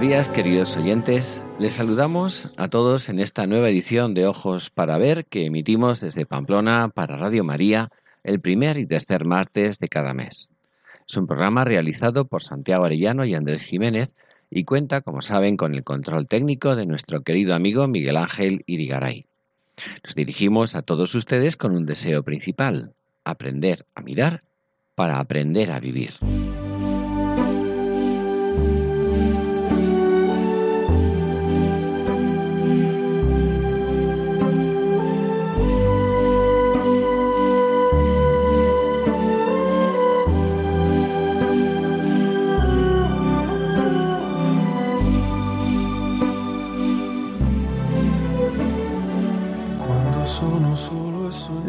Días, queridos oyentes. Les saludamos a todos en esta nueva edición de Ojos para Ver que emitimos desde Pamplona para Radio María el primer y tercer martes de cada mes. Es un programa realizado por Santiago Arellano y Andrés Jiménez y cuenta, como saben, con el control técnico de nuestro querido amigo Miguel Ángel Irigaray. Nos dirigimos a todos ustedes con un deseo principal, aprender a mirar para aprender a vivir.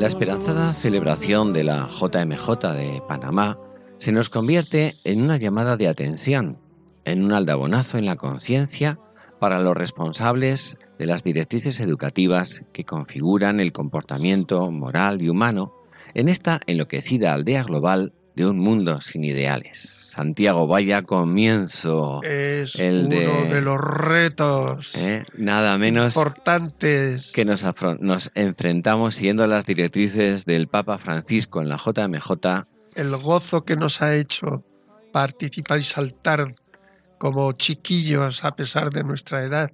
La esperanzada celebración de la JMJ de Panamá se nos convierte en una llamada de atención, en un aldabonazo en la conciencia para los responsables de las directrices educativas que configuran el comportamiento moral y humano en esta enloquecida aldea global de un mundo sin ideales. Santiago, vaya comienzo. Es el uno de, los retos ¿eh? nada menos importantes que nos, nos enfrentamos siguiendo las directrices del Papa Francisco en la JMJ. El gozo que nos ha hecho participar y saltar como chiquillos a pesar de nuestra edad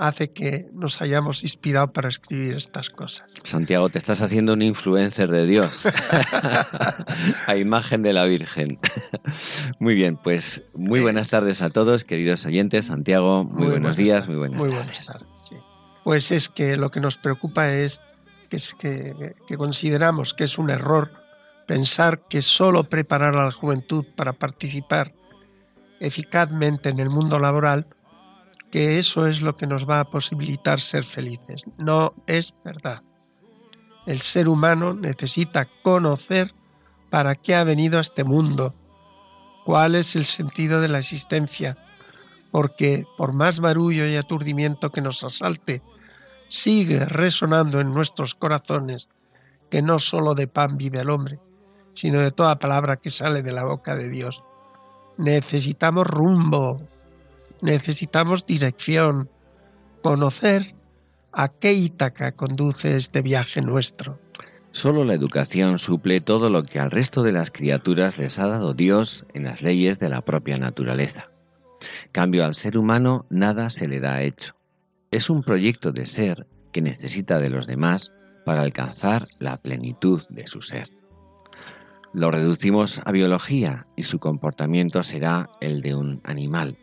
hace que nos hayamos inspirado para escribir estas cosas. Santiago, te estás haciendo un influencer de Dios, a imagen de la Virgen. muy bien, pues muy buenas tardes a todos, queridos oyentes. Santiago, muy, buenos días, muy buenas muy tardes. Buenas tardes Pues es que lo que nos preocupa es que, que, que consideramos que es un error pensar que solo preparar a la juventud para participar eficazmente en el mundo laboral que eso es lo que nos va a posibilitar ser felices. No es verdad. El ser humano necesita conocer para qué ha venido a este mundo, cuál es el sentido de la existencia, porque por más barullo y aturdimiento que nos asalte, sigue resonando en nuestros corazones que no sólo de pan vive el hombre, sino de toda palabra que sale de la boca de Dios. Necesitamos rumbo, necesitamos dirección, conocer a qué Ítaca conduce este viaje nuestro. Solo la educación suple todo lo que al resto de las criaturas les ha dado Dios en las leyes de la propia naturaleza. Cambio al ser humano nada se le da hecho. Es un proyecto de ser que necesita de los demás para alcanzar la plenitud de su ser. Lo reducimos a biología y su comportamiento será el de un animal,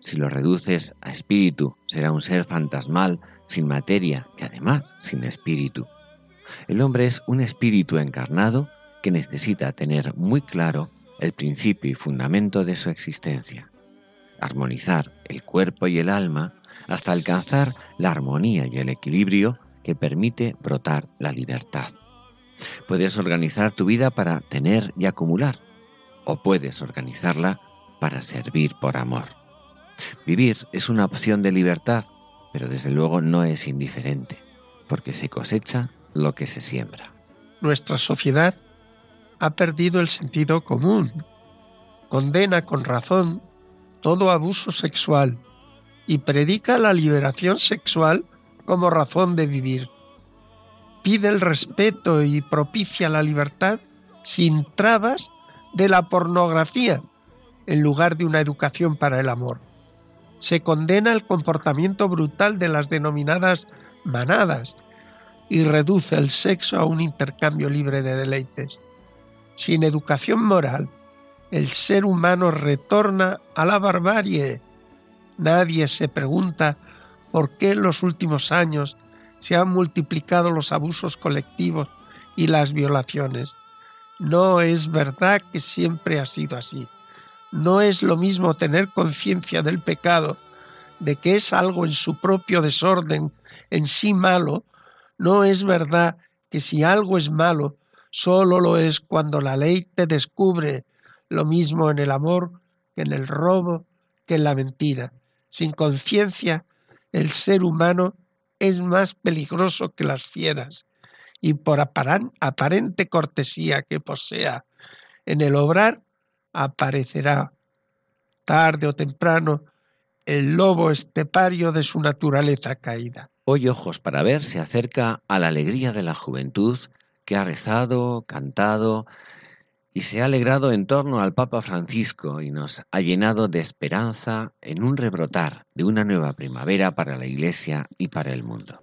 si lo reduces a espíritu, será un ser fantasmal, sin materia, que además sin espíritu. El hombre es un espíritu encarnado que necesita tener muy claro el principio y fundamento de su existencia. Armonizar el cuerpo y el alma hasta alcanzar la armonía y el equilibrio que permite brotar la libertad. Puedes organizar tu vida para tener y acumular, o puedes organizarla para servir por amor. Vivir es una opción de libertad, pero desde luego no es indiferente, porque se cosecha lo que se siembra. Nuestra sociedad ha perdido el sentido común, condena con razón todo abuso sexual y predica la liberación sexual como razón de vivir. Pide el respeto y propicia la libertad sin trabas de la pornografía en lugar de una educación para el amor se condena el comportamiento brutal de las denominadas manadas y reduce el sexo a un intercambio libre de deleites. Sin educación moral, el ser humano retorna a la barbarie. Nadie se pregunta por qué en los últimos años se han multiplicado los abusos colectivos y las violaciones. No es verdad que siempre ha sido así. No es lo mismo tener conciencia del pecado, de que es algo en su propio desorden, en sí malo. No es verdad que si algo es malo, solo lo es cuando la ley te descubre, lo mismo en el amor que en el robo, que en la mentira. Sin conciencia, el ser humano es más peligroso que las fieras, y por aparente cortesía que posea en el obrar, aparecerá tarde o temprano el lobo estepario de su naturaleza caída. Hoy Ojos para Ver se acerca a la alegría de la juventud que ha rezado, cantado y se ha alegrado en torno al Papa Francisco y nos ha llenado de esperanza en un rebrotar de una nueva primavera para la Iglesia y para el mundo.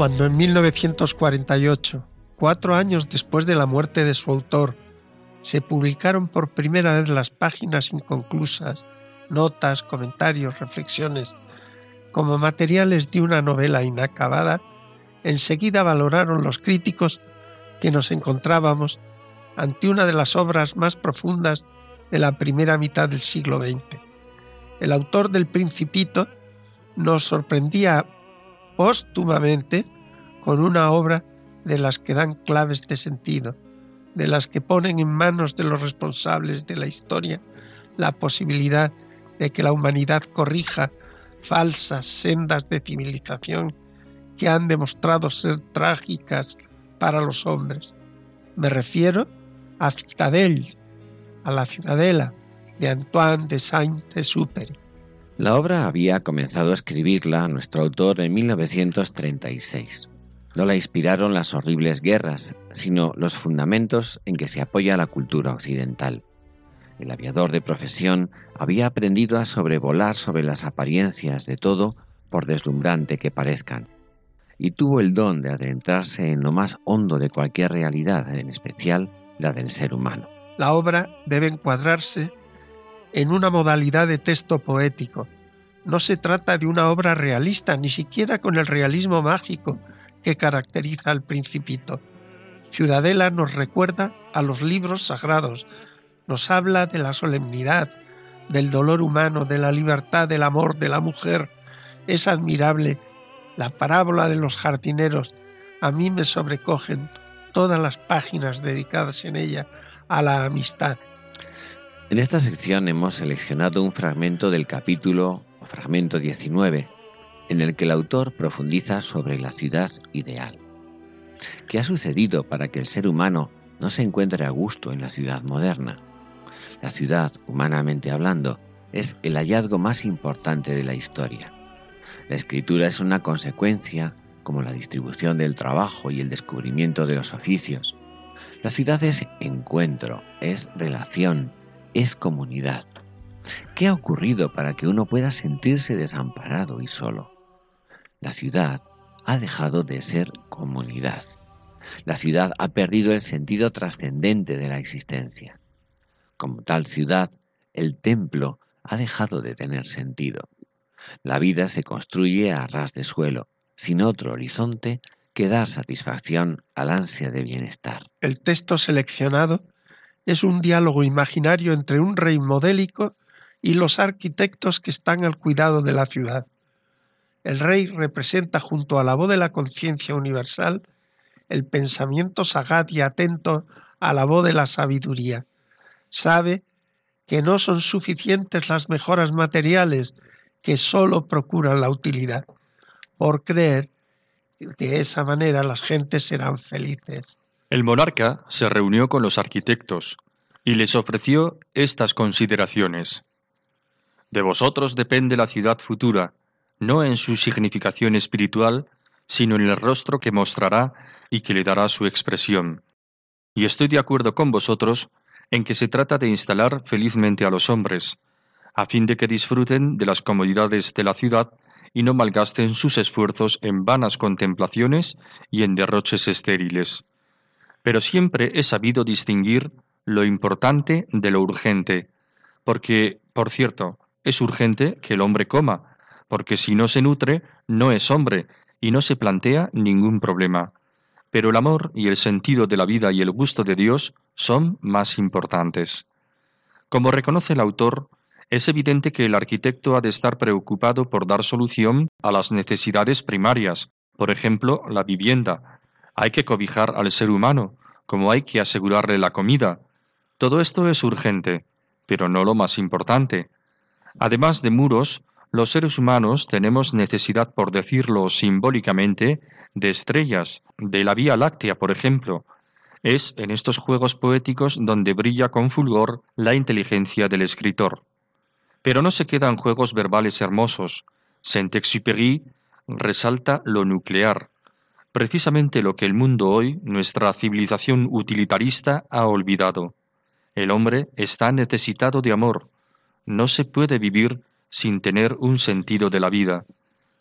Cuando en 1948, cuatro años después de la muerte de su autor, se publicaron por primera vez las páginas inconclusas, notas, comentarios, reflexiones, como materiales de una novela inacabada, enseguida valoraron los críticos que nos encontrábamos ante una de las obras más profundas de la primera mitad del siglo XX. El autor del Principito nos sorprendía póstumamente con una obra de las que dan claves de sentido, de las que ponen en manos de los responsables de la historia la posibilidad de que la humanidad corrija falsas sendas de civilización que han demostrado ser trágicas para los hombres. Me refiero a Citadel, a la ciudadela de Antoine de Saint-Exupéry. La obra había comenzado a escribirla nuestro autor en 1936. No la inspiraron las horribles guerras, sino los fundamentos en que se apoya la cultura occidental. El aviador de profesión había aprendido a sobrevolar sobre las apariencias de todo, por deslumbrante que parezcan, y tuvo el don de adentrarse en lo más hondo de cualquier realidad, en especial la del ser humano. La obra debe encuadrarse en una modalidad de texto poético. No se trata de una obra realista, ni siquiera con el realismo mágico que caracteriza al principito. Ciudadela nos recuerda a los libros sagrados, nos habla de la solemnidad, del dolor humano, de la libertad, del amor, de la mujer. Es admirable la parábola de los jardineros. A mí me sobrecogen todas las páginas dedicadas en ella a la amistad. En esta sección hemos seleccionado un fragmento del capítulo fragmento 19, en el que el autor profundiza sobre la ciudad ideal. ¿Qué ha sucedido para que el ser humano no se encuentre a gusto en la ciudad moderna? La ciudad, humanamente hablando, es el hallazgo más importante de la historia. La escritura es una consecuencia como la distribución del trabajo y el descubrimiento de los oficios. La ciudad es encuentro, es relación, es comunidad. ¿Qué ha ocurrido para que uno pueda sentirse desamparado y solo? La ciudad ha dejado de ser comunidad. La ciudad ha perdido el sentido trascendente de la existencia. Como tal ciudad, el templo ha dejado de tener sentido. La vida se construye a ras de suelo, sin otro horizonte que dar satisfacción al ansia de bienestar. El texto seleccionado es un diálogo imaginario entre un rey modélico y los arquitectos que están al cuidado de la ciudad. El rey representa junto a la voz de la conciencia universal el pensamiento sagaz y atento a la voz de la sabiduría. Sabe que no son suficientes las mejoras materiales que sólo procuran la utilidad, por creer que de esa manera las gentes serán felices. El monarca se reunió con los arquitectos y les ofreció estas consideraciones. De vosotros depende la ciudad futura, no en su significación espiritual, sino en el rostro que mostrará y que le dará su expresión. Y estoy de acuerdo con vosotros en que se trata de instalar felizmente a los hombres, a fin de que disfruten de las comodidades de la ciudad y no malgasten sus esfuerzos en vanas contemplaciones y en derroches estériles. Pero siempre he sabido distinguir lo importante de lo urgente, porque, por cierto, es urgente que el hombre coma, porque si no se nutre, no es hombre y no se plantea ningún problema. Pero el amor y el sentido de la vida y el gusto de Dios son más importantes. Como reconoce el autor, es evidente que el arquitecto ha de estar preocupado por dar solución a las necesidades primarias, por ejemplo, la vivienda. Hay que cobijar al ser humano, como hay que asegurarle la comida. Todo esto es urgente, pero no lo más importante. Además de muros, los seres humanos tenemos necesidad, por decirlo simbólicamente, de estrellas, de la Vía Láctea, por ejemplo. Es en estos juegos poéticos donde brilla con fulgor la inteligencia del escritor. Pero no se quedan juegos verbales hermosos. Saint-Exupéry resalta lo nuclear, precisamente lo que el mundo hoy, nuestra civilización utilitarista, ha olvidado. El hombre está necesitado de amor. No se puede vivir sin tener un sentido de la vida,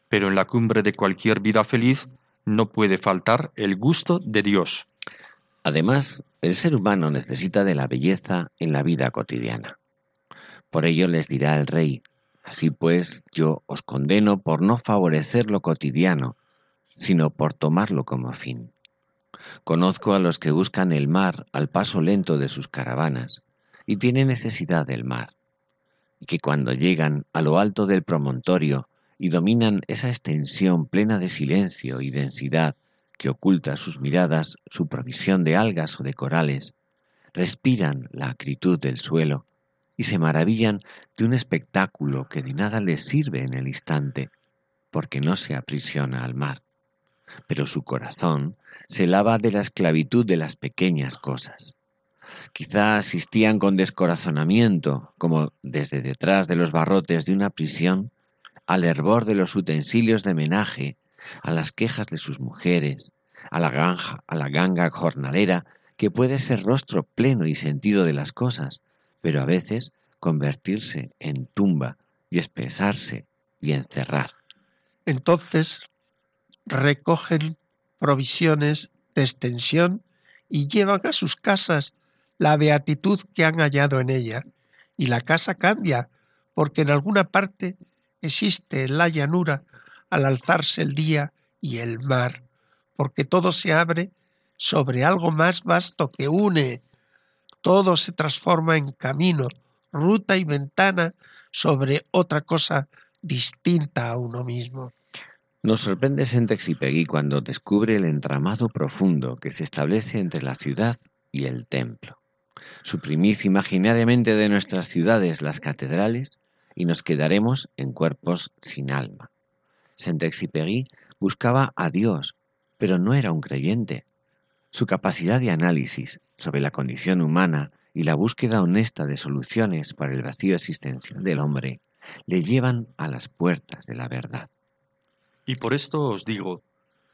pero en la cumbre de cualquier vida feliz no puede faltar el gusto de Dios. Además, el ser humano necesita de la belleza en la vida cotidiana. Por ello les dirá el rey, así pues yo os condeno por no favorecer lo cotidiano, sino por tomarlo como fin. Conozco a los que buscan el mar al paso lento de sus caravanas, y tienen necesidad del mar, y que cuando llegan a lo alto del promontorio y dominan esa extensión plena de silencio y densidad que oculta sus miradas su provisión de algas o de corales, respiran la acritud del suelo y se maravillan de un espectáculo que de nada les sirve en el instante, porque no se aprisiona al mar. Pero su corazón se lava de la esclavitud de las pequeñas cosas. Quizá asistían con descorazonamiento, como desde detrás de los barrotes de una prisión, al hervor de los utensilios de menaje, a las quejas de sus mujeres, a la ganja, a la ganga jornalera, que puede ser rostro pleno y sentido de las cosas, pero a veces convertirse en tumba y espesarse y encerrar. Entonces recogen provisiones de extensión y llevan a sus casas la beatitud que han hallado en ella. Y la casa cambia, porque en alguna parte existe la llanura al alzarse el día y el mar, porque todo se abre sobre algo más vasto que une todo se transforma en camino, ruta y ventana sobre otra cosa distinta a uno mismo. Nos sorprende Sentexipegui cuando descubre el entramado profundo que se establece entre la ciudad y el templo. Suprimid imaginariamente de nuestras ciudades las catedrales y nos quedaremos en cuerpos sin alma. Sentexipegui buscaba a Dios, pero no era un creyente. Su capacidad de análisis sobre la condición humana y la búsqueda honesta de soluciones para el vacío existencial del hombre le llevan a las puertas de la verdad. Y por esto os digo,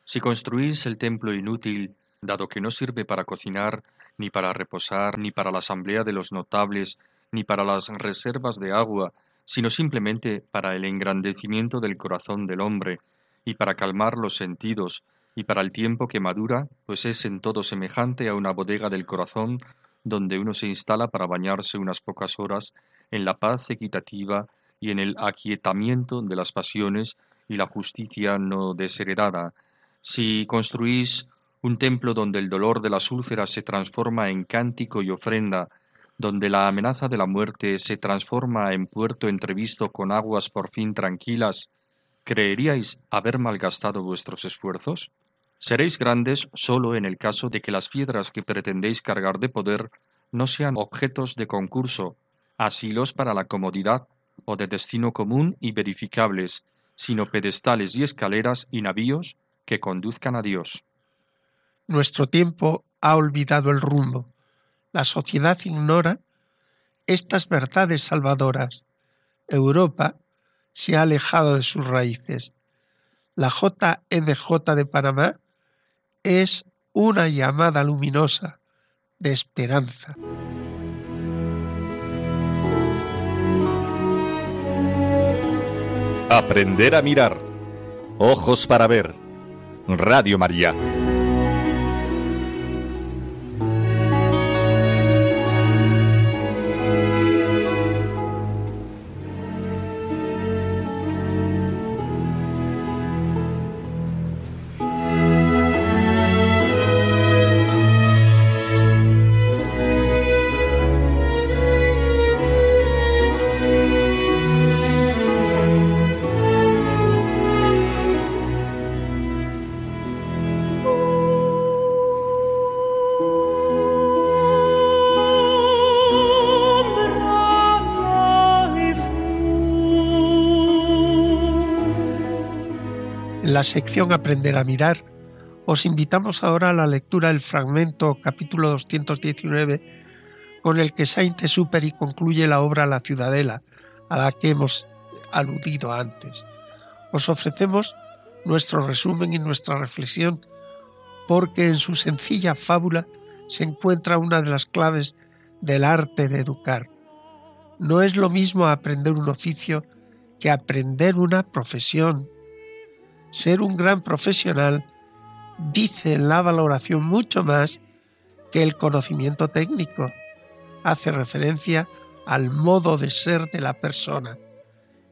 si construís el templo inútil, dado que no sirve para cocinar, ni para reposar, ni para la asamblea de los notables, ni para las reservas de agua, sino simplemente para el engrandecimiento del corazón del hombre, y para calmar los sentidos, y para el tiempo que madura, pues es en todo semejante a una bodega del corazón donde uno se instala para bañarse unas pocas horas en la paz equitativa y en el aquietamiento de las pasiones y la justicia no desheredada. Si construís un templo donde el dolor de las úlceras se transforma en cántico y ofrenda, donde la amenaza de la muerte se transforma en puerto entrevisto con aguas por fin tranquilas, ¿creeríais haber malgastado vuestros esfuerzos? Seréis grandes solo en el caso de que las piedras que pretendéis cargar de poder no sean objetos de concurso, asilos para la comodidad o de destino común y verificables, sino pedestales y escaleras y navíos que conduzcan a Dios. Nuestro tiempo ha olvidado el rumbo. La sociedad ignora estas verdades salvadoras. Europa se ha alejado de sus raíces. La JMJ de Panamá es una llamada luminosa de esperanza. Aprender a mirar. Ojos para ver. Radio María. Sección Aprender a mirar, os invitamos ahora a la lectura del fragmento capítulo 219 con el que Saint-Exupéry concluye la obra La Ciudadela, a la que hemos aludido antes. Os ofrecemos nuestro resumen y nuestra reflexión porque en su sencilla fábula se encuentra una de las claves del arte de educar. No es lo mismo aprender un oficio que aprender una profesión, ser un gran profesional dice la valoración mucho más que el conocimiento técnico. Hace referencia al modo de ser de la persona.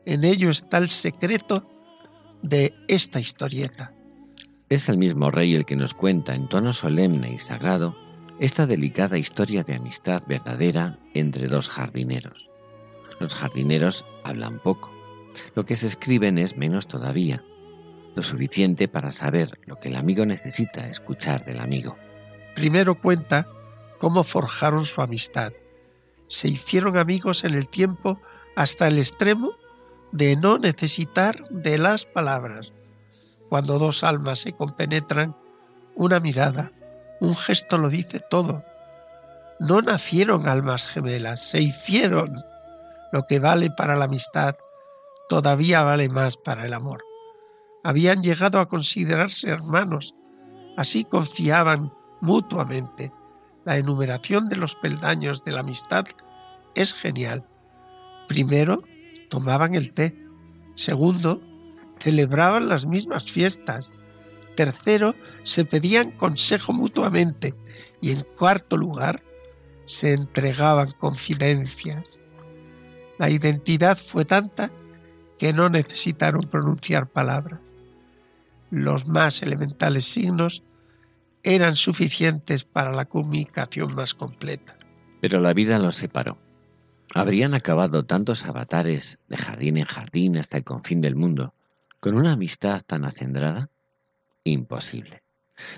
En ello está el secreto de esta historieta. Es el mismo rey el que nos cuenta en tono solemne y sagrado esta delicada historia de amistad verdadera entre dos jardineros. Los jardineros hablan poco, lo que se escriben es menos todavía, lo suficiente para saber lo que el amigo necesita escuchar del amigo. Primero cuenta cómo forjaron su amistad. Se hicieron amigos en el tiempo hasta el extremo de no necesitar de las palabras. Cuando dos almas se compenetran, una mirada, un gesto lo dice todo. No nacieron almas gemelas, se hicieron. Lo que vale para la amistad todavía vale más para el amor habían llegado a considerarse hermanos, así confiaban mutuamente. La enumeración de los peldaños de la amistad es genial. Primero, tomaban el té. Segundo, celebraban las mismas fiestas. Tercero, se pedían consejo mutuamente. Y en cuarto lugar, se entregaban confidencias. La identidad fue tanta que no necesitaron pronunciar palabras los más elementales signos eran suficientes para la comunicación más completa. Pero la vida los separó. ¿Habrían acabado tantos avatares de jardín en jardín hasta el confín del mundo con una amistad tan acendrada? Imposible.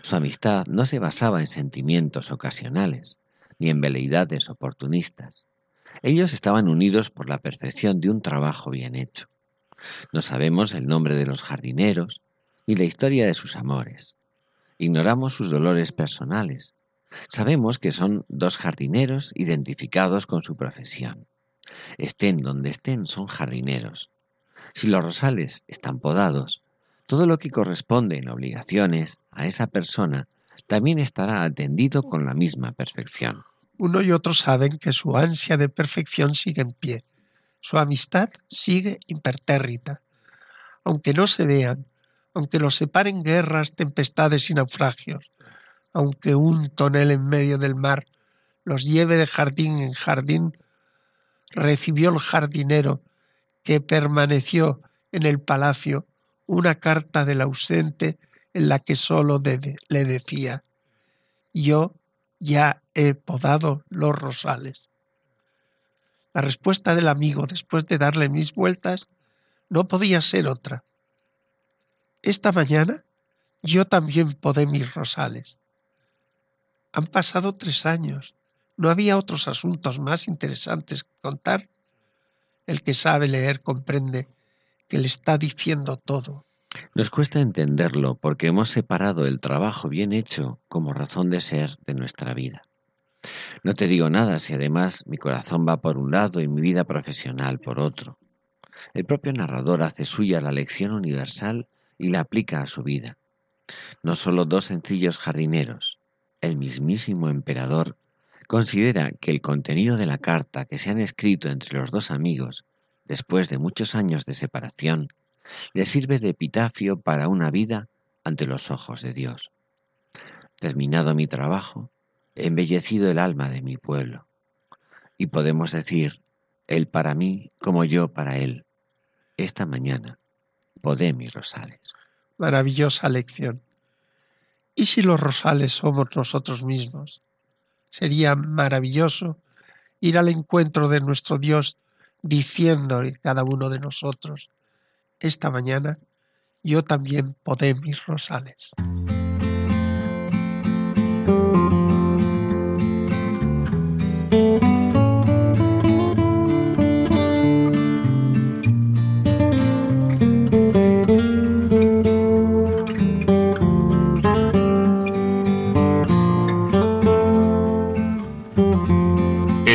Su amistad no se basaba en sentimientos ocasionales, ni en veleidades oportunistas. Ellos estaban unidos por la perfección de un trabajo bien hecho. No sabemos el nombre de los jardineros, y la historia de sus amores. Ignoramos sus dolores personales. Sabemos que son dos jardineros identificados con su profesión. Estén donde estén, son jardineros. Si los rosales están podados, todo lo que corresponde en obligaciones a esa persona también estará atendido con la misma perfección. Uno y otro saben que su ansia de perfección sigue en pie, su amistad sigue impertérrita. Aunque no se vean, aunque los separen guerras, tempestades y naufragios, aunque un tonel en medio del mar los lleve de jardín en jardín, recibió el jardinero que permaneció en el palacio una carta del ausente en la que sólo le decía, yo ya he podado los rosales. La respuesta del amigo, después de darle mis vueltas, no podía ser otra. Esta mañana yo también podé mis rosales. Han pasado tres años. ¿No había otros asuntos más interesantes que contar? El que sabe leer comprende que le está diciendo todo. Nos cuesta entenderlo porque hemos separado el trabajo bien hecho como razón de ser de nuestra vida. No te digo nada si además mi corazón va por un lado y mi vida profesional por otro. El propio narrador hace suya la lección universal y la aplica a su vida. No solo dos sencillos jardineros, el mismísimo emperador considera que el contenido de la carta que se han escrito entre los dos amigos, después de muchos años de separación, le sirve de epitafio para una vida ante los ojos de Dios. Terminado mi trabajo, he embellecido el alma de mi pueblo. Y podemos decir, Él para mí como yo para Él. Esta mañana podé mis rosales. Maravillosa lección. ¿Y si los rosales somos nosotros mismos? Sería maravilloso ir al encuentro de nuestro Dios diciéndole cada uno de nosotros, esta mañana yo también podé mis rosales.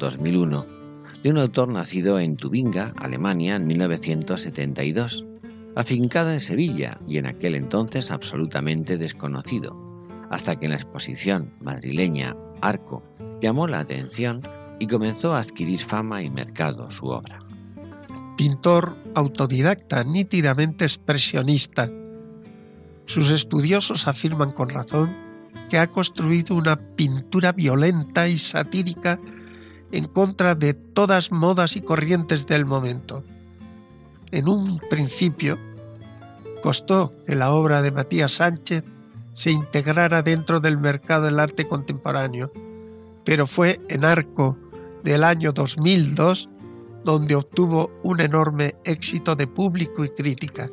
2001 de un autor nacido en Tubinga, Alemania, en 1972, afincado en Sevilla y en aquel entonces absolutamente desconocido, hasta que en la exposición madrileña Arco llamó la atención y comenzó a adquirir fama y mercado su obra. Pintor autodidacta, nítidamente expresionista. Sus estudiosos afirman con razón que ha construido una pintura violenta y satírica en contra de todas modas y corrientes del momento. En un principio, costó que la obra de Matías Sánchez se integrara dentro del mercado del arte contemporáneo, pero fue en Arco del año 2002 donde obtuvo un enorme éxito de público y crítica.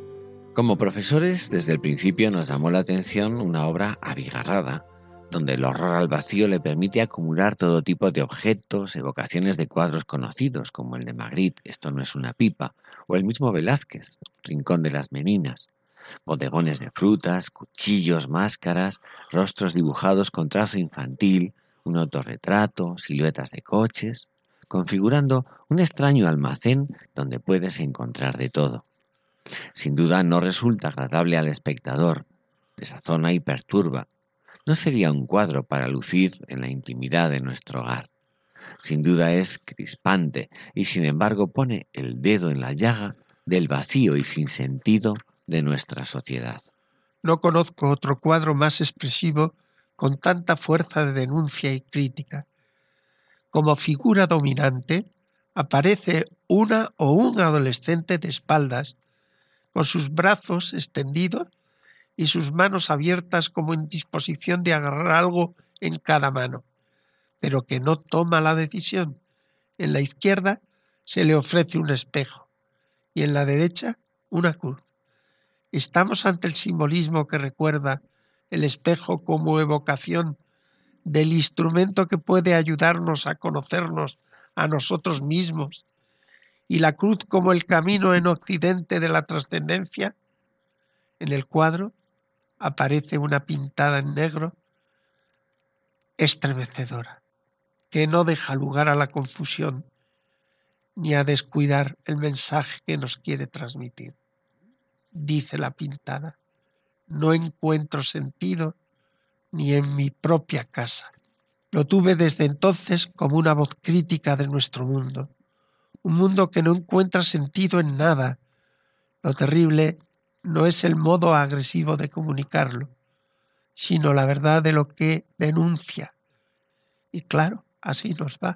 Como profesores, desde el principio nos llamó la atención una obra abigarrada, donde el horror al vacío le permite acumular todo tipo de objetos, evocaciones de cuadros conocidos, como el de Magritte, Esto no es una pipa, o el mismo Velázquez, Rincón de las Meninas, bodegones de frutas, cuchillos, máscaras, rostros dibujados con trazo infantil, un autorretrato, siluetas de coches, configurando un extraño almacén donde puedes encontrar de todo. Sin duda no resulta agradable al espectador, desazona y perturba. No sería un cuadro para lucir en la intimidad de nuestro hogar. Sin duda es crispante y sin embargo pone el dedo en la llaga del vacío y sin sentido de nuestra sociedad. No conozco otro cuadro más expresivo con tanta fuerza de denuncia y crítica. Como figura dominante aparece una o un adolescente de espaldas, con sus brazos extendidos y sus manos abiertas como en disposición de agarrar algo en cada mano, pero que no toma la decisión. En la izquierda se le ofrece un espejo y en la derecha una cruz. Estamos ante el simbolismo que recuerda el espejo como evocación del instrumento que puede ayudarnos a conocernos a nosotros mismos y la cruz como el camino en occidente de la trascendencia, en el cuadro aparece una pintada en negro estremecedora, que no deja lugar a la confusión ni a descuidar el mensaje que nos quiere transmitir. dice la pintada. No encuentro sentido ni en mi propia casa. Lo tuve desde entonces como una voz crítica de nuestro mundo, un mundo que no encuentra sentido en nada. Lo terrible no es el modo agresivo de comunicarlo, sino la verdad de lo que denuncia. Y claro, así nos va.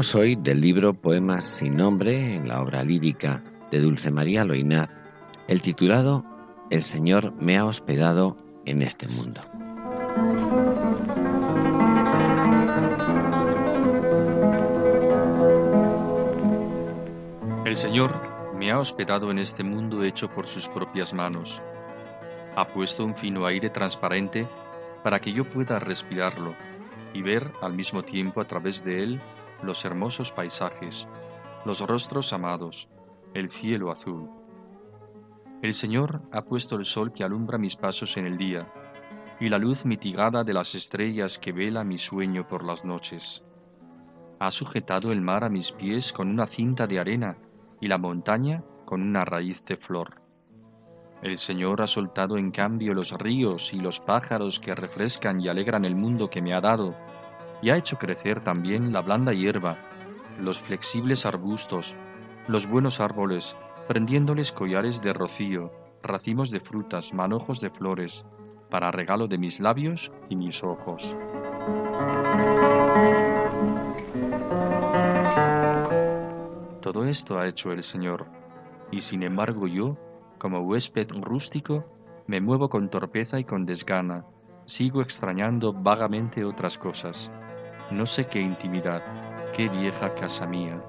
Elegimos hoy del libro Poemas sin nombre en la obra lírica de Dulce María Loinaz, el titulado El Señor me ha hospedado en este mundo. El Señor me ha hospedado en este mundo hecho por sus propias manos. Ha puesto un fino aire transparente para que yo pueda respirarlo y ver al mismo tiempo a través de él los hermosos paisajes, los rostros amados, el cielo azul. El Señor ha puesto el sol que alumbra mis pasos en el día, y la luz mitigada de las estrellas que vela mi sueño por las noches. Ha sujetado el mar a mis pies con una cinta de arena y la montaña con una raíz de flor. El Señor ha soltado en cambio los ríos y los pájaros que refrescan y alegran el mundo que me ha dado, y ha hecho crecer también la blanda hierba, los flexibles arbustos, los buenos árboles, prendiéndoles collares de rocío, racimos de frutas, manojos de flores, para regalo de mis labios y mis ojos. Todo esto ha hecho el Señor, y sin embargo yo, como huésped rústico, me muevo con torpeza y con desgana, sigo extrañando vagamente otras cosas no sé qué intimidad, qué vieja casa mía.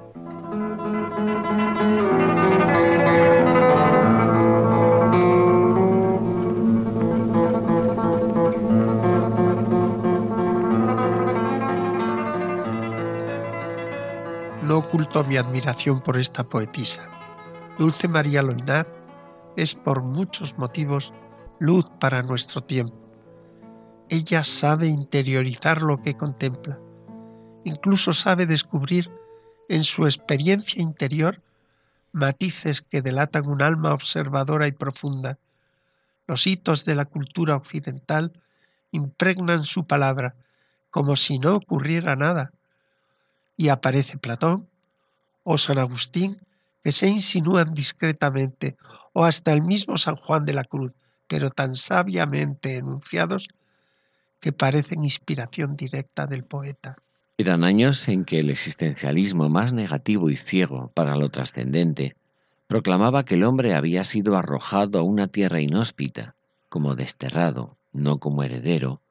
No oculto mi admiración por esta poetisa. Dulce María Loinaz es por muchos motivos luz para nuestro tiempo. Ella sabe interiorizar lo que contempla incluso sabe descubrir en su experiencia interior matices que delatan un alma observadora y profunda. Los hitos de la cultura occidental impregnan su palabra como si no ocurriera nada. Y aparece Platón o San Agustín que se insinúan discretamente, o hasta el mismo San Juan de la Cruz, pero tan sabiamente enunciados que parecen inspiración directa del poeta. Eran años en que el existencialismo más negativo y ciego para lo trascendente proclamaba que el hombre había sido arrojado a una tierra inhóspita, como desterrado, no como heredero,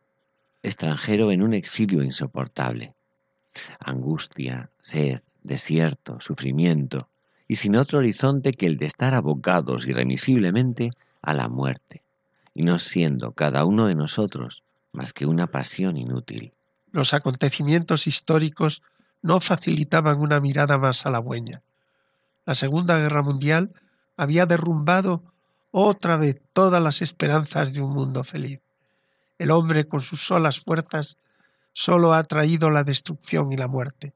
extranjero en un exilio insoportable. Angustia, sed, desierto, sufrimiento, y sin otro horizonte que el de estar abocados irremisiblemente a la muerte, y no siendo cada uno de nosotros más que una pasión inútil. Los acontecimientos históricos no facilitaban una mirada más halagüeña. La Segunda Guerra Mundial había derrumbado otra vez todas las esperanzas de un mundo feliz. El hombre con sus solas fuerzas solo ha traído la destrucción y la muerte.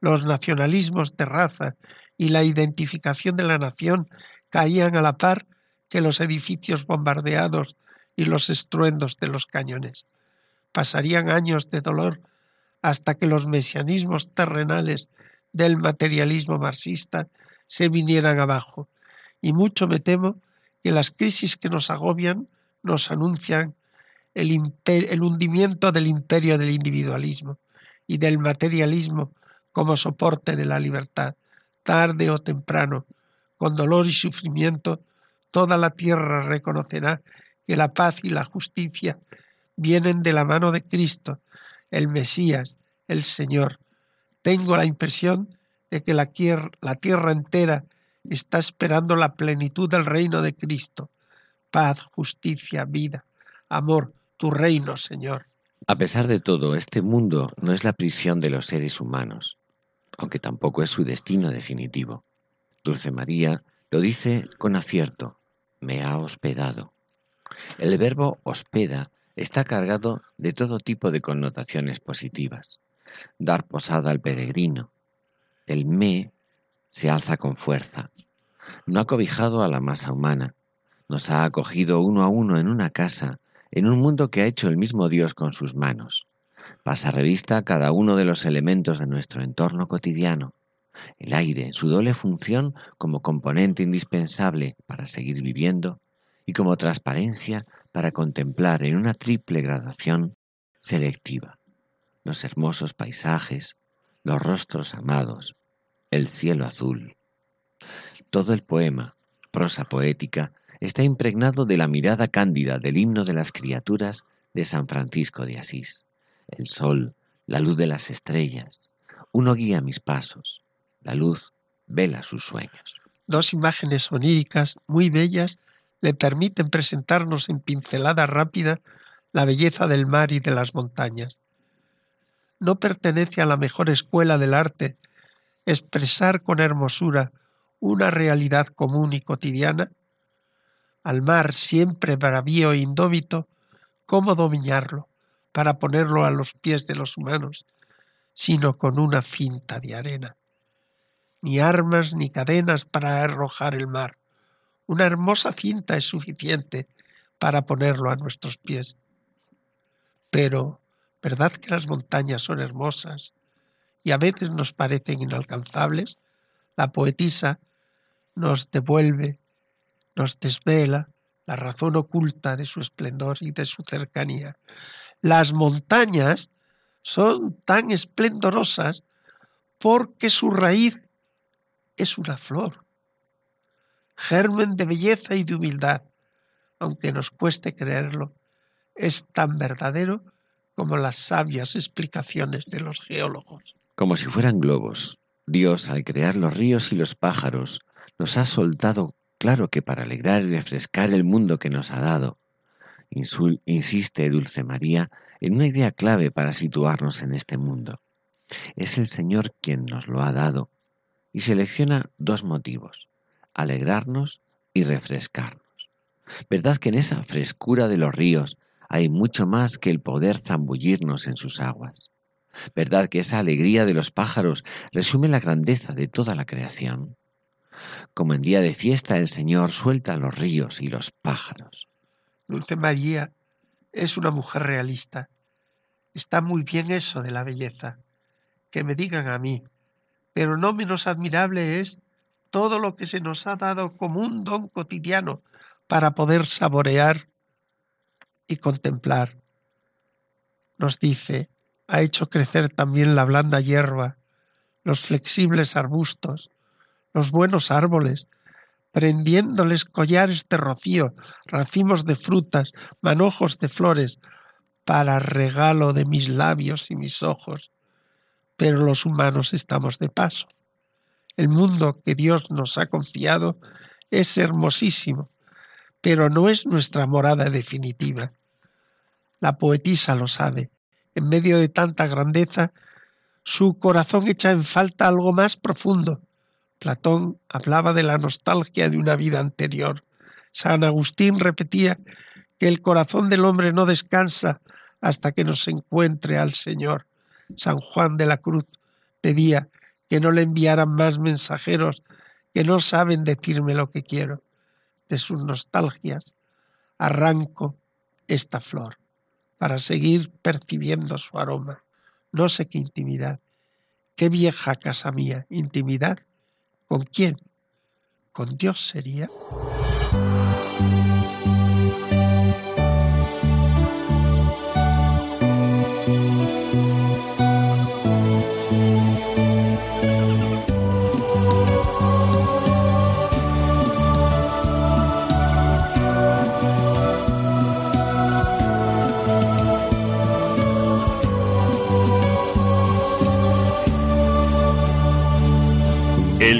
Los nacionalismos de raza y la identificación de la nación caían a la par que los edificios bombardeados y los estruendos de los cañones pasarían años de dolor hasta que los mesianismos terrenales del materialismo marxista se vinieran abajo Y mucho me temo que las crisis que nos agobian nos anuncian el, el hundimiento del imperio del individualismo y del materialismo como soporte de la libertad. Tarde o temprano, con dolor y sufrimiento, toda la tierra reconocerá que la paz y la justicia vienen de la mano de Cristo, el Mesías, el Señor. Tengo la impresión de que la tierra, la tierra entera está esperando la plenitud del reino de Cristo. Paz, justicia, vida, amor, tu reino, Señor. A pesar de todo, este mundo no es la prisión de los seres humanos, aunque tampoco es su destino definitivo. Dulce María lo dice con acierto, me ha hospedado. El verbo hospeda está cargado de todo tipo de connotaciones positivas. Dar posada al peregrino. El me se alza con fuerza. No ha cobijado a la masa humana. Nos ha acogido uno a uno en una casa, en un mundo que ha hecho el mismo Dios con sus manos. Pasa revista cada uno de los elementos de nuestro entorno cotidiano. El aire, su doble función como componente indispensable para seguir viviendo y como transparencia para contemplar en una triple gradación selectiva los hermosos paisajes, los rostros amados, el cielo azul. Todo el poema, prosa poética, está impregnado de la mirada cándida del himno de las criaturas de San Francisco de Asís. El sol, la luz de las estrellas. Uno guía mis pasos, la luz vela sus sueños. Dos imágenes oníricas muy bellas le permiten presentarnos en pincelada rápida la belleza del mar y de las montañas. No pertenece a la mejor escuela del arte expresar con hermosura una realidad común y cotidiana. Al mar siempre bravío e indómito, ¿cómo dominarlo para ponerlo a los pies de los humanos, sino con una cinta de arena? Ni armas ni cadenas para arrojar el mar una hermosa cinta es suficiente para ponerlo a nuestros pies. Pero, ¿verdad que las montañas son hermosas y a veces nos parecen inalcanzables? La poetisa nos devuelve, nos desvela la razón oculta de su esplendor y de su cercanía. Las montañas son tan esplendorosas porque su raíz es una flor germen de belleza y de humildad, aunque nos cueste creerlo, es tan verdadero como las sabias explicaciones de los geólogos. Como si fueran globos, Dios, al crear los ríos y los pájaros, nos ha soltado, claro que para alegrar y refrescar el mundo que nos ha dado. insiste Dulce María en una idea clave para situarnos en este mundo. Es el Señor quien nos lo ha dado y selecciona dos motivos alegrarnos y refrescarnos. ¿Verdad que en esa frescura de los ríos hay mucho más que el poder zambullirnos en sus aguas? ¿Verdad que esa alegría de los pájaros resume la grandeza de toda la creación? Como en día de fiesta el Señor suelta los ríos y los pájaros. Dulce María es una mujer realista. Está muy bien eso de la belleza. Que me digan a mí. Pero no menos admirable es todo lo que se nos ha dado como un don cotidiano para poder saborear y contemplar. Nos dice, ha hecho crecer también la blanda hierba, los flexibles arbustos, los buenos árboles, prendiéndoles collares de rocío, racimos de frutas, manojos de flores, para regalo de mis labios y mis ojos. Pero los humanos estamos de paso. El mundo que Dios nos ha confiado es hermosísimo, pero no es nuestra morada definitiva. La poetisa lo sabe. En medio de tanta grandeza, su corazón echa en falta algo más profundo. Platón hablaba de la nostalgia de una vida anterior. San Agustín repetía que el corazón del hombre no descansa hasta que nos encuentre al Señor. San Juan de la Cruz pedía que no le enviaran más mensajeros que no saben decirme lo que quiero. De sus nostalgias arranco esta flor para seguir percibiendo su aroma. No sé qué intimidad, qué vieja casa mía, intimidad. ¿Con quién? con Dios sería.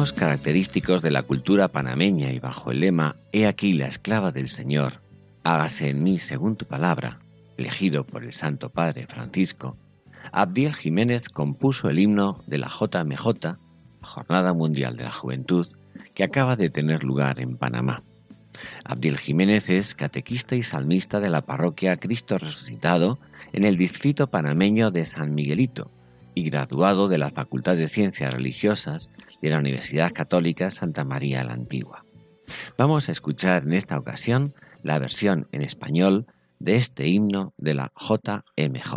Característicos de la cultura panameña y bajo el lema He aquí la esclava del Señor, hágase en mí según tu palabra, elegido por el Santo Padre Francisco, Abdiel Jiménez compuso el himno de la JMJ, Jornada Mundial de la Juventud, que acaba de tener lugar en Panamá. Abdiel Jiménez es catequista y salmista de la parroquia Cristo Resucitado en el distrito panameño de San Miguelito y graduado de la Facultad de Ciencias Religiosas de la Universidad Católica Santa María la Antigua. Vamos a escuchar en esta ocasión la versión en español de este himno de la JMJ.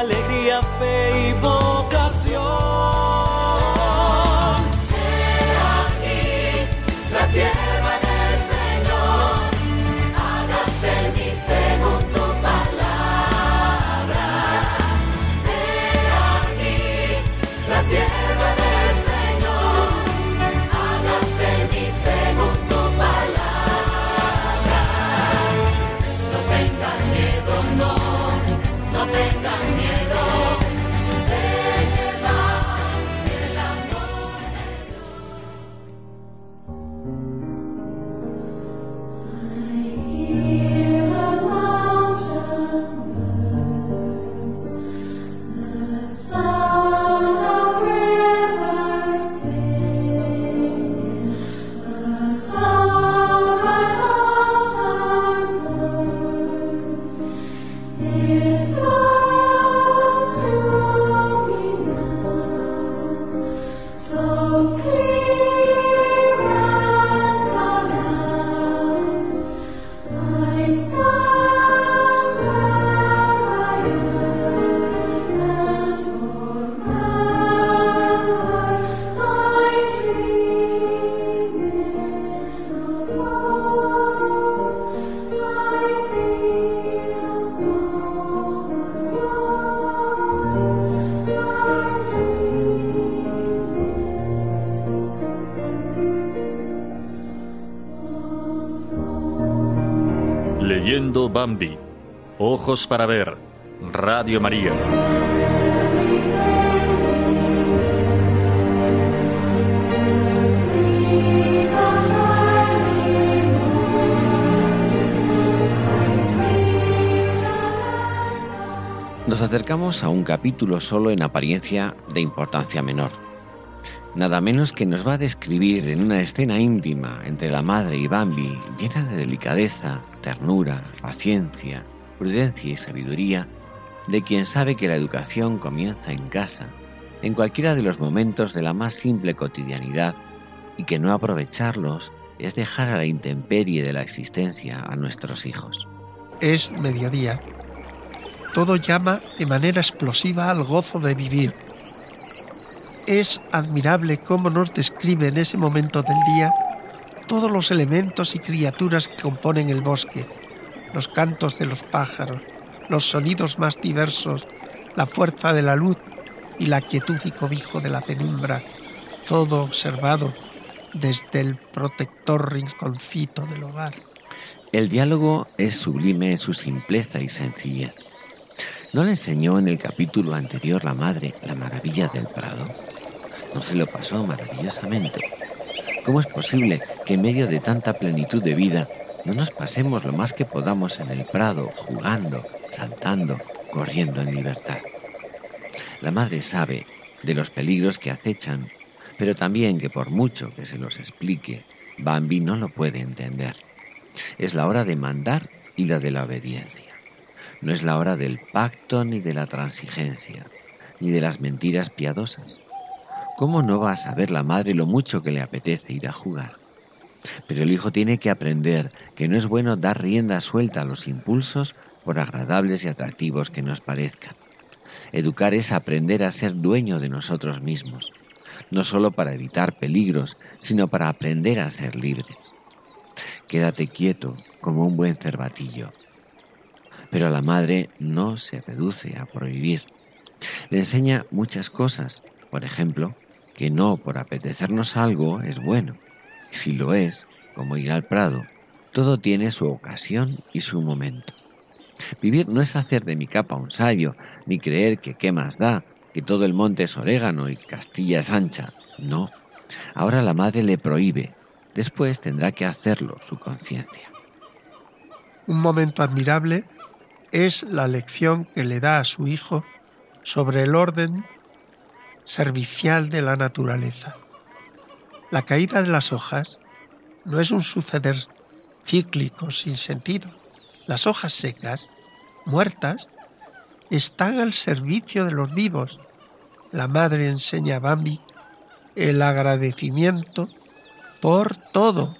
Alegría, fe y Bambi. Ojos para ver. Radio María. Nos acercamos a un capítulo solo en apariencia de importancia menor. Nada menos que nos va a describir en una escena íntima entre la madre y Bambi, llena de delicadeza, ternura, paciencia, prudencia y sabiduría, de quien sabe que la educación comienza en casa, en cualquiera de los momentos de la más simple cotidianidad, y que no aprovecharlos es dejar a la intemperie de la existencia a nuestros hijos. Es mediodía. Todo llama de manera explosiva al gozo de vivir. Es admirable cómo nos describe en ese momento del día todos los elementos y criaturas que componen el bosque, los cantos de los pájaros, los sonidos más diversos, la fuerza de la luz y la quietud y cobijo de la penumbra, todo observado desde el protector rinconcito del hogar. El diálogo es sublime en su simpleza y sencillez. ¿No le enseñó en el capítulo anterior la madre la maravilla del prado? ¿No se lo pasó maravillosamente? ¿Cómo es posible que en medio de tanta plenitud de vida no nos pasemos lo más que podamos en el prado, jugando, saltando, corriendo en libertad? La madre sabe de los peligros que acechan, pero también que por mucho que se los explique, Bambi no lo puede entender. Es la hora de mandar y la de la obediencia. No es la hora del pacto ni de la transigencia, ni de las mentiras piadosas. ¿Cómo no va a saber la madre lo mucho que le apetece ir a jugar? Pero el hijo tiene que aprender que no es bueno dar rienda suelta a los impulsos por agradables y atractivos que nos parezcan. Educar es aprender a ser dueño de nosotros mismos, no solo para evitar peligros, sino para aprender a ser libres. Quédate quieto como un buen cervatillo. Pero la madre no se reduce a prohibir. Le enseña muchas cosas, por ejemplo, que no por apetecernos algo es bueno. Si lo es, como ir al prado, todo tiene su ocasión y su momento. Vivir no es hacer de mi capa un sabio, ni creer que qué más da, que todo el monte es orégano y Castilla es ancha. No. Ahora la madre le prohíbe. Después tendrá que hacerlo su conciencia. Un momento admirable es la lección que le da a su hijo sobre el orden servicial de la naturaleza. La caída de las hojas no es un suceder cíclico sin sentido. Las hojas secas, muertas, están al servicio de los vivos. La madre enseña a Bambi el agradecimiento por todo.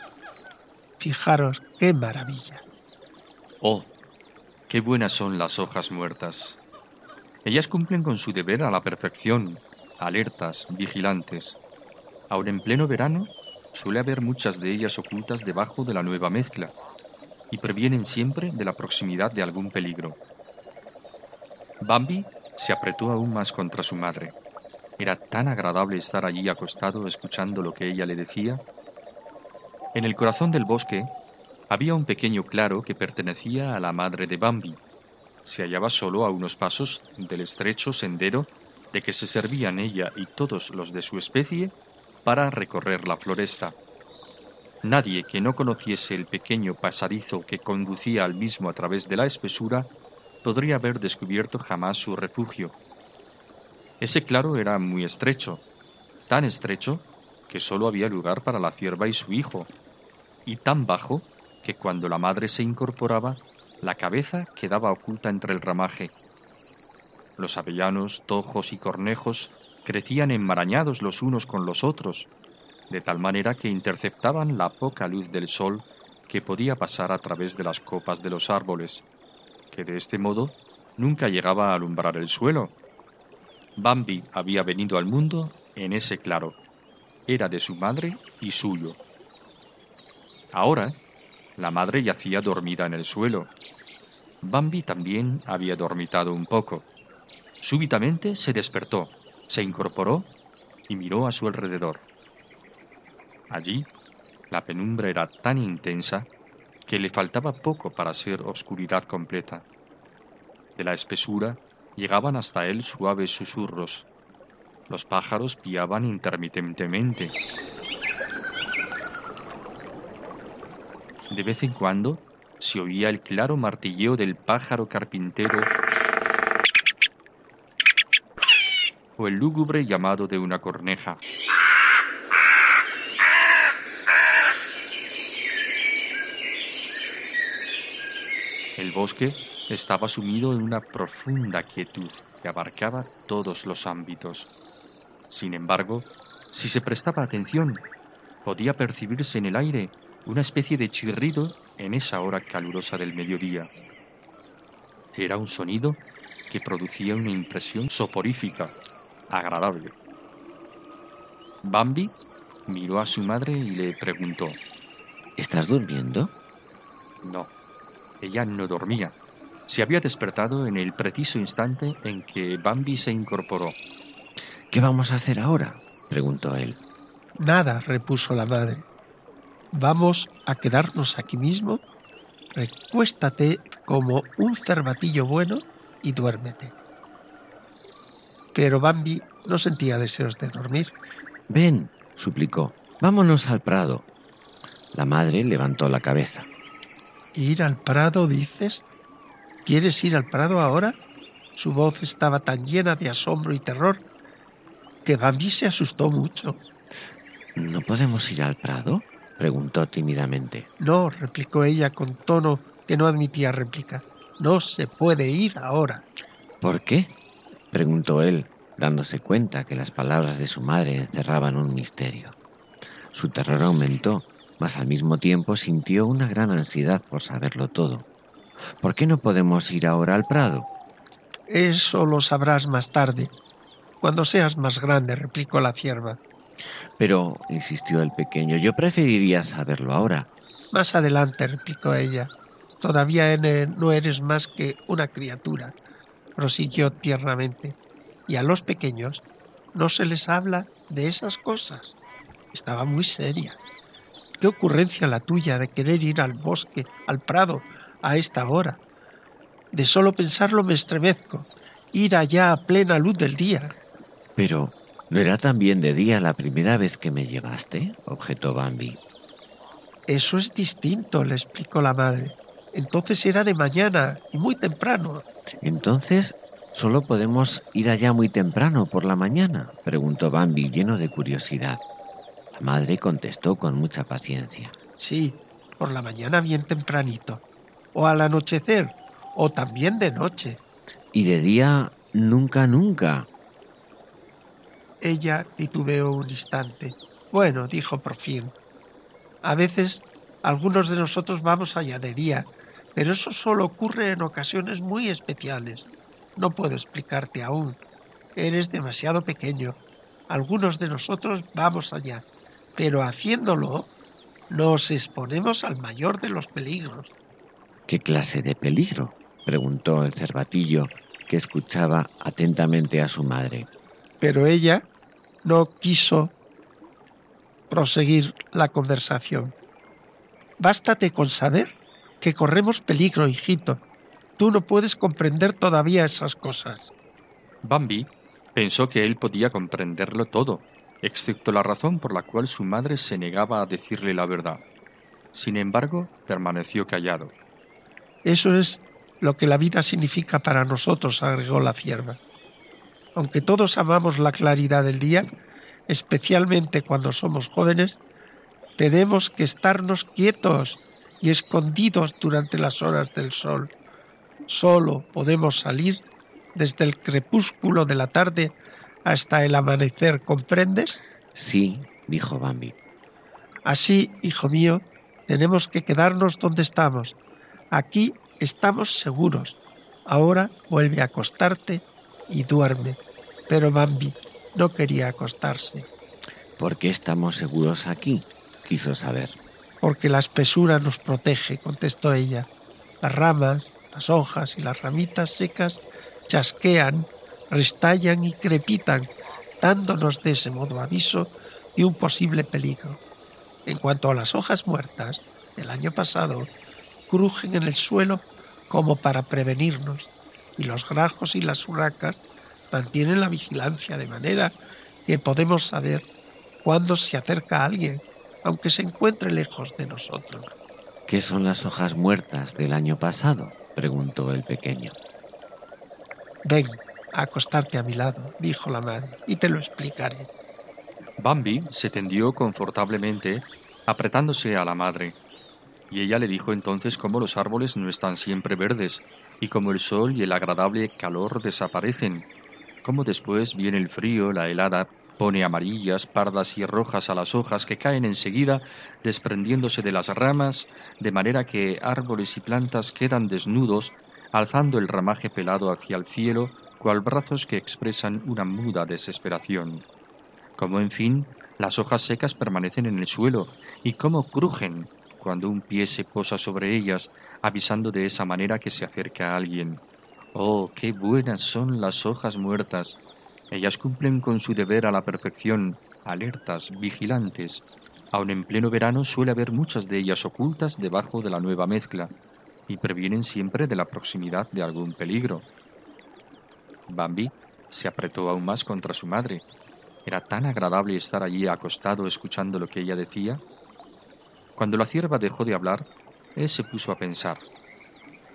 Fijaros qué maravilla. Oh, qué buenas son las hojas muertas. Ellas cumplen con su deber a la perfección, alertas, vigilantes. Ahora en pleno verano suele haber muchas de ellas ocultas debajo de la nueva mezcla y previenen siempre de la proximidad de algún peligro. Bambi se apretó aún más contra su madre. Era tan agradable estar allí acostado escuchando lo que ella le decía. En el corazón del bosque había un pequeño claro que pertenecía a la madre de Bambi. Se hallaba solo a unos pasos del estrecho sendero de que se servían ella y todos los de su especie para recorrer la floresta. Nadie que no conociese el pequeño pasadizo que conducía al mismo a través de la espesura podría haber descubierto jamás su refugio. Ese claro era muy estrecho, tan estrecho que sólo había lugar para la cierva y su hijo, y tan bajo que cuando la madre se incorporaba, la cabeza quedaba oculta entre el ramaje. Los avellanos, tojos y cornejos crecían enmarañados los unos con los otros, de tal manera que interceptaban la poca luz del sol que podía pasar a través de las copas de los árboles, que de este modo nunca llegaba a alumbrar el suelo. Bambi había venido al mundo en ese claro. Era de su madre y suyo. Ahora, la madre yacía dormida en el suelo. Bambi también había dormitado un poco. Súbitamente se despertó, se incorporó y miró a su alrededor. Allí, la penumbra era tan intensa que le faltaba poco para ser obscuridad completa. De la espesura llegaban hasta él suaves susurros. Los pájaros piaban intermitentemente. De vez en cuando se oía el claro martilleo del pájaro carpintero o el lúgubre llamado de una corneja. El bosque estaba sumido en una profunda quietud que abarcaba todos los ámbitos. Sin embargo, si se prestaba atención, podía percibirse en el aire una especie de chirrido en esa hora calurosa del mediodía. Era un sonido que producía una impresión soporífica, agradable. Bambi miró a su madre y le preguntó, ¿Estás durmiendo? no, ella no dormía. Se había despertado en el preciso instante en que Bambi se incorporó. ¿Qué vamos a hacer ahora? preguntó él. Nada, repuso la madre. Vamos a quedarnos aquí mismo. Recuéstate como un cervatillo bueno y duérmete. Pero Bambi no sentía deseos de dormir. Ven, suplicó, vámonos al prado. La madre levantó la cabeza. ¿Ir al prado, dices? ¿Quieres ir al prado ahora? Su voz estaba tan llena de asombro y terror que Bambi se asustó mucho. ¿No podemos ir al prado? Preguntó tímidamente. No, replicó ella con tono que no admitía réplica. No se puede ir ahora. ¿Por qué? preguntó él, dándose cuenta que las palabras de su madre encerraban un misterio. Su terror aumentó, mas al mismo tiempo sintió una gran ansiedad por saberlo todo. ¿Por qué no podemos ir ahora al prado? Eso lo sabrás más tarde, cuando seas más grande, replicó la cierva. Pero, insistió el pequeño, yo preferiría saberlo ahora. Más adelante, replicó ella. Todavía no eres más que una criatura, prosiguió tiernamente. Y a los pequeños no se les habla de esas cosas. Estaba muy seria. Qué ocurrencia la tuya de querer ir al bosque, al prado, a esta hora. De solo pensarlo me estremezco. Ir allá a plena luz del día. Pero, ¿no era también de día la primera vez que me llevaste? objetó Bambi. Eso es distinto, le explicó la madre. Entonces era de mañana y muy temprano. Entonces, ¿solo podemos ir allá muy temprano por la mañana? preguntó Bambi lleno de curiosidad. La madre contestó con mucha paciencia. Sí, por la mañana bien tempranito. O al anochecer, o también de noche. Y de día, nunca, nunca. Ella titubeó un instante. Bueno, dijo por fin. A veces algunos de nosotros vamos allá de día, pero eso solo ocurre en ocasiones muy especiales. No puedo explicarte aún. Eres demasiado pequeño. Algunos de nosotros vamos allá, pero haciéndolo nos exponemos al mayor de los peligros. ¿Qué clase de peligro? preguntó el cervatillo, que escuchaba atentamente a su madre. Pero ella no quiso proseguir la conversación. Bástate con saber que corremos peligro, hijito. Tú no puedes comprender todavía esas cosas. Bambi pensó que él podía comprenderlo todo, excepto la razón por la cual su madre se negaba a decirle la verdad. Sin embargo, permaneció callado. Eso es lo que la vida significa para nosotros, agregó la cierva. Aunque todos amamos la claridad del día, especialmente cuando somos jóvenes, tenemos que estarnos quietos y escondidos durante las horas del sol. Solo podemos salir desde el crepúsculo de la tarde hasta el amanecer, ¿comprendes? Sí, dijo Bambi. Así, hijo mío, tenemos que quedarnos donde estamos. Aquí estamos seguros. Ahora vuelve a acostarte y duerme. Pero Bambi no quería acostarse, ¿Por qué estamos seguros aquí? quiso saber. porque la espesura nos protege, contestó ella. Las ramas, las hojas y las ramitas secas chasquean, restallan y crepitan, dándonos de ese modo aviso de un posible peligro. En cuanto a las hojas muertas del año pasado, crujen en el suelo como para prevenirnos, y los grajos y las urracas mantienen la vigilancia de manera que podemos saber cuándo se acerca alguien, aunque se encuentre lejos de nosotros. ¿Qué son las hojas muertas del año pasado? preguntó el pequeño. Ven a acostarte a mi lado, dijo la madre, y te lo explicaré. Bambi se tendió confortablemente, apretándose a la madre, y ella le dijo entonces cómo los árboles no están siempre verdes, y cómo el sol y el agradable calor desaparecen, cómo después viene el frío, la helada, pone amarillas, pardas y rojas a las hojas que caen enseguida, desprendiéndose de las ramas, de manera que árboles y plantas quedan desnudos, alzando el ramaje pelado hacia el cielo, cual brazos que expresan una muda desesperación. Como en fin, las hojas secas permanecen en el suelo, y cómo crujen cuando un pie se posa sobre ellas, avisando de esa manera que se acerca a alguien. Oh, qué buenas son las hojas muertas. Ellas cumplen con su deber a la perfección, alertas, vigilantes. Aun en pleno verano suele haber muchas de ellas ocultas debajo de la nueva mezcla, y previenen siempre de la proximidad de algún peligro. Bambi se apretó aún más contra su madre. Era tan agradable estar allí acostado escuchando lo que ella decía. Cuando la cierva dejó de hablar, él se puso a pensar.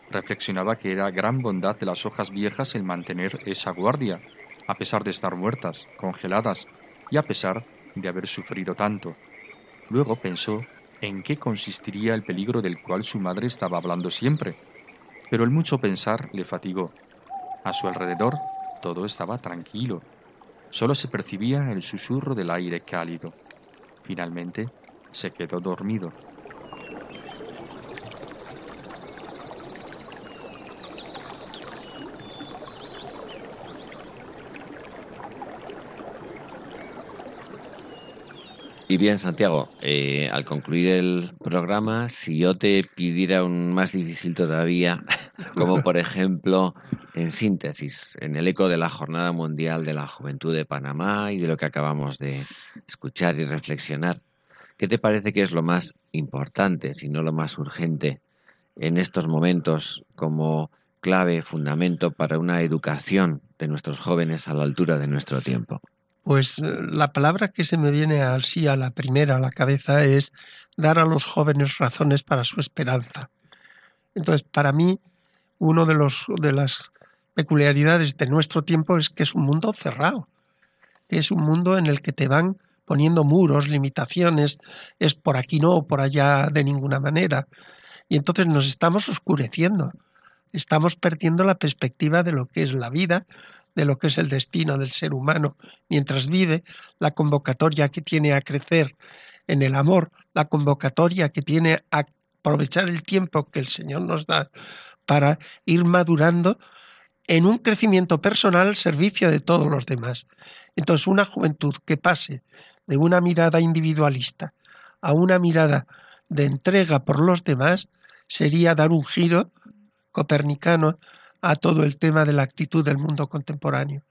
Reflexionaba que era gran bondad de las hojas viejas el mantener esa guardia, a pesar de estar muertas, congeladas, y a pesar de haber sufrido tanto. Luego pensó en qué consistiría el peligro del cual su madre estaba hablando siempre, pero el mucho pensar le fatigó. A su alrededor todo estaba tranquilo, solo se percibía el susurro del aire cálido. Finalmente se quedó dormido. Y bien, Santiago, eh, al concluir el programa, si yo te pidiera un más difícil todavía, como por ejemplo, en síntesis, en el eco de la Jornada Mundial de la Juventud de Panamá y de lo que acabamos de escuchar y reflexionar, ¿qué te parece que es lo más importante, si no lo más urgente, en estos momentos como clave, fundamento para una educación de nuestros jóvenes a la altura de nuestro tiempo? Pues eh, la palabra que se me viene así a la primera a la cabeza es dar a los jóvenes razones para su esperanza. Entonces, para mí, uno de de las peculiaridades de nuestro tiempo es que es un mundo cerrado. Es un mundo en el que te van poniendo muros, limitaciones, es por aquí no, por allá de ninguna manera. Y entonces nos estamos oscureciendo. Estamos perdiendo la perspectiva de lo que es la vida, de lo que es el destino del ser humano mientras vive, la convocatoria que tiene a crecer en el amor, la convocatoria que tiene a aprovechar el tiempo que el Señor nos da para ir madurando en un crecimiento personal al servicio de todos los demás. Entonces, una juventud que pase de una mirada individualista a una mirada de entrega por los demás sería dar un giro copernicano a todo el tema de la actitud del mundo contemporáneo.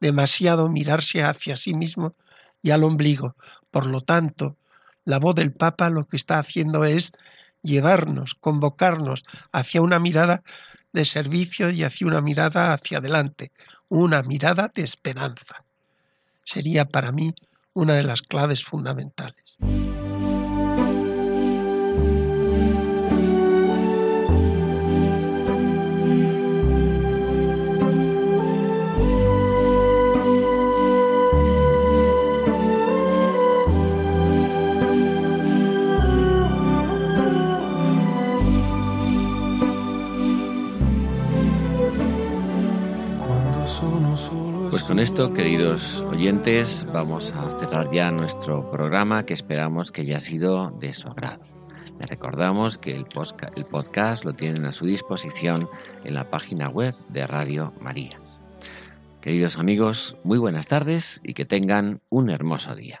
Demasiado mirarse hacia sí mismo y al ombligo. Por lo tanto, la voz del Papa lo que está haciendo es llevarnos, convocarnos hacia una mirada de servicio y hacia una mirada hacia adelante, una mirada de esperanza. Sería para mí una de las claves fundamentales. Oyentes, vamos a cerrar ya nuestro programa que esperamos que haya sido de su agrado. Les recordamos que el podcast lo tienen a su disposición en la página web de Radio María. Queridos amigos, muy buenas tardes y que tengan un hermoso día.